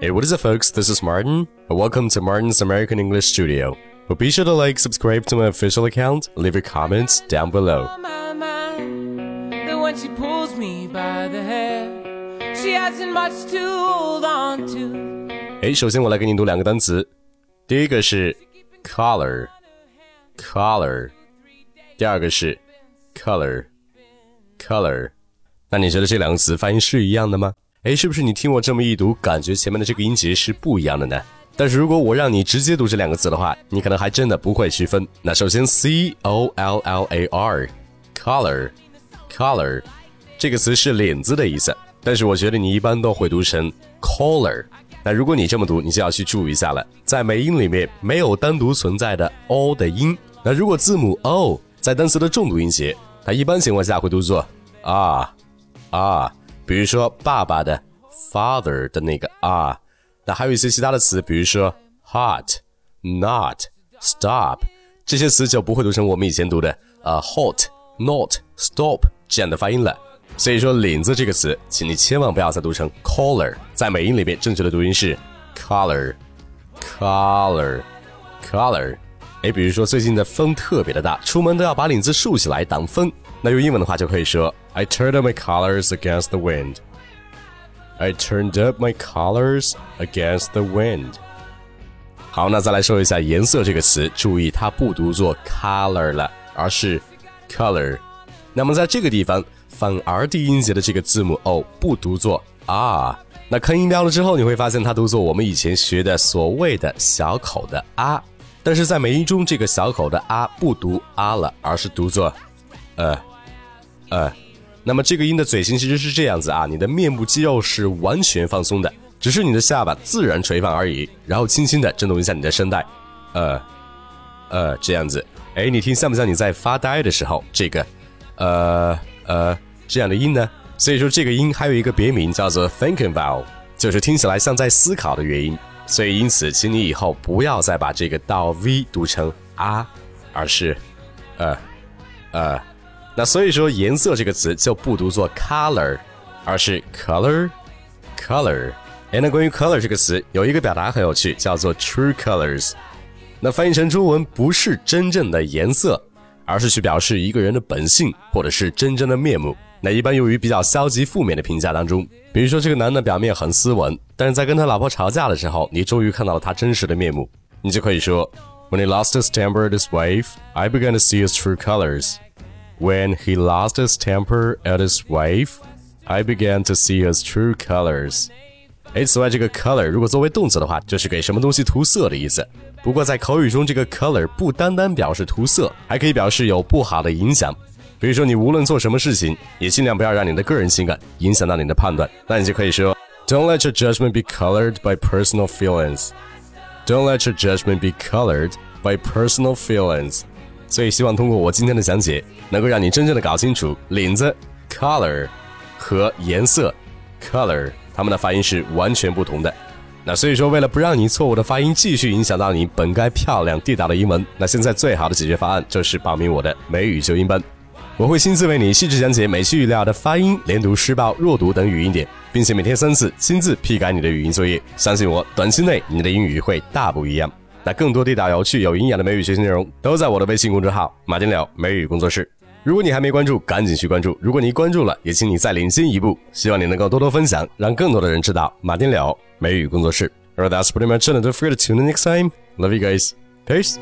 Hey, what is it, folks? This is Martin. Welcome to Martin's American English Studio. Well, be sure to like, subscribe to my official account, leave your comments down below. my mind that when she pulls me by the hair, she hasn't much to hold on to. 哎，首先我来给你读两个单词，第一个是 color，color，第二个是 color，color。那你觉得这两个词发音是一样的吗？ 哎，是不是你听我这么一读，感觉前面的这个音节是不一样的呢？但是如果我让你直接读这两个字的话，你可能还真的不会区分。那首先，c o l l a r，color，color，这个词是领子的意思，但是我觉得你一般都会读成 collar。那如果你这么读，你就要去注意一下了，在美音里面没有单独存在的 o 的音。那如果字母 o 在单词的重读音节，它一般情况下会读作啊啊，比如说爸爸的 father 的那个啊。那还有一些其他的词，比如说 hot、not、stop 这些词就不会读成我们以前读的呃 hot、not、stop 这样的发音了。所以说领子这个词，请你千万不要再读成 collar，在美音里面正确的读音是 collar，collar，collar。哎，比如说最近的风特别的大，出门都要把领子竖起来挡风。那用英文的话就可以说 I turned up my collars against the wind。I turned up my collars against the wind。好，那再来说一下颜色这个词，注意它不读作 color 了，而是 color。那么在这个地方，反而低音节的这个字母 o 不读作 r。那看音标了之后，你会发现它读作我们以前学的所谓的小口的啊。但是在美音中，这个小口的啊不读啊了，而是读作呃呃。那么这个音的嘴型其实是这样子啊，你的面部肌肉是完全放松的，只是你的下巴自然垂放而已，然后轻轻的震动一下你的声带，呃，呃，这样子，哎，你听像不像你在发呆的时候这个，呃呃这样的音呢？所以说这个音还有一个别名叫做 thinking vowel，就是听起来像在思考的元音。所以因此，请你以后不要再把这个到 v 读成啊，而是，呃，呃。那所以说，颜色这个词就不读作 color，而是 color，color。哎，那关于 color 这个词，有一个表达很有趣，叫做 true colors。那翻译成中文不是真正的颜色，而是去表示一个人的本性或者是真正的面目。那一般用于比较消极负面的评价当中，比如说这个男的表面很斯文，但是在跟他老婆吵架的时候，你终于看到了他真实的面目，你就可以说，When he lost his temper at his wife, I began to see his true colors. When he lost his temper at his wife, I began to see his true colors. 哎，此外，这个 color 如果作为动词的话，就是给什么东西涂色的意思。不过在口语中，这个 color 不单单表示涂色，还可以表示有不好的影响。比如说，你无论做什么事情，也尽量不要让你的个人情感影响到你的判断。那你就可以说，Don't let your judgment be colored by personal feelings. Don't let your judgment be colored by personal feelings. 所以希望通过我今天的讲解，能够让你真正的搞清楚领子 color 和颜色 color 它们的发音是完全不同的。那所以说，为了不让你错误的发音继续影响到你本该漂亮地道的英文，那现在最好的解决方案就是报名我的美语纠音班。我会亲自为你细致讲解每期语料的发音、连读、失爆、弱读等语音点，并且每天三次亲自批改你的语音作业。相信我，短期内你的英语会大不一样。那更多地道、有趣、有营养的美语学习内容，都在我的微信公众号“马丁柳美语工作室”。如果你还没关注，赶紧去关注；如果你关注了，也请你再领先一步。希望你能够多多分享，让更多的人知道马丁柳美语工作室。Alright, that's pretty much it. Don't forget to tune in next time. Love you guys. Peace.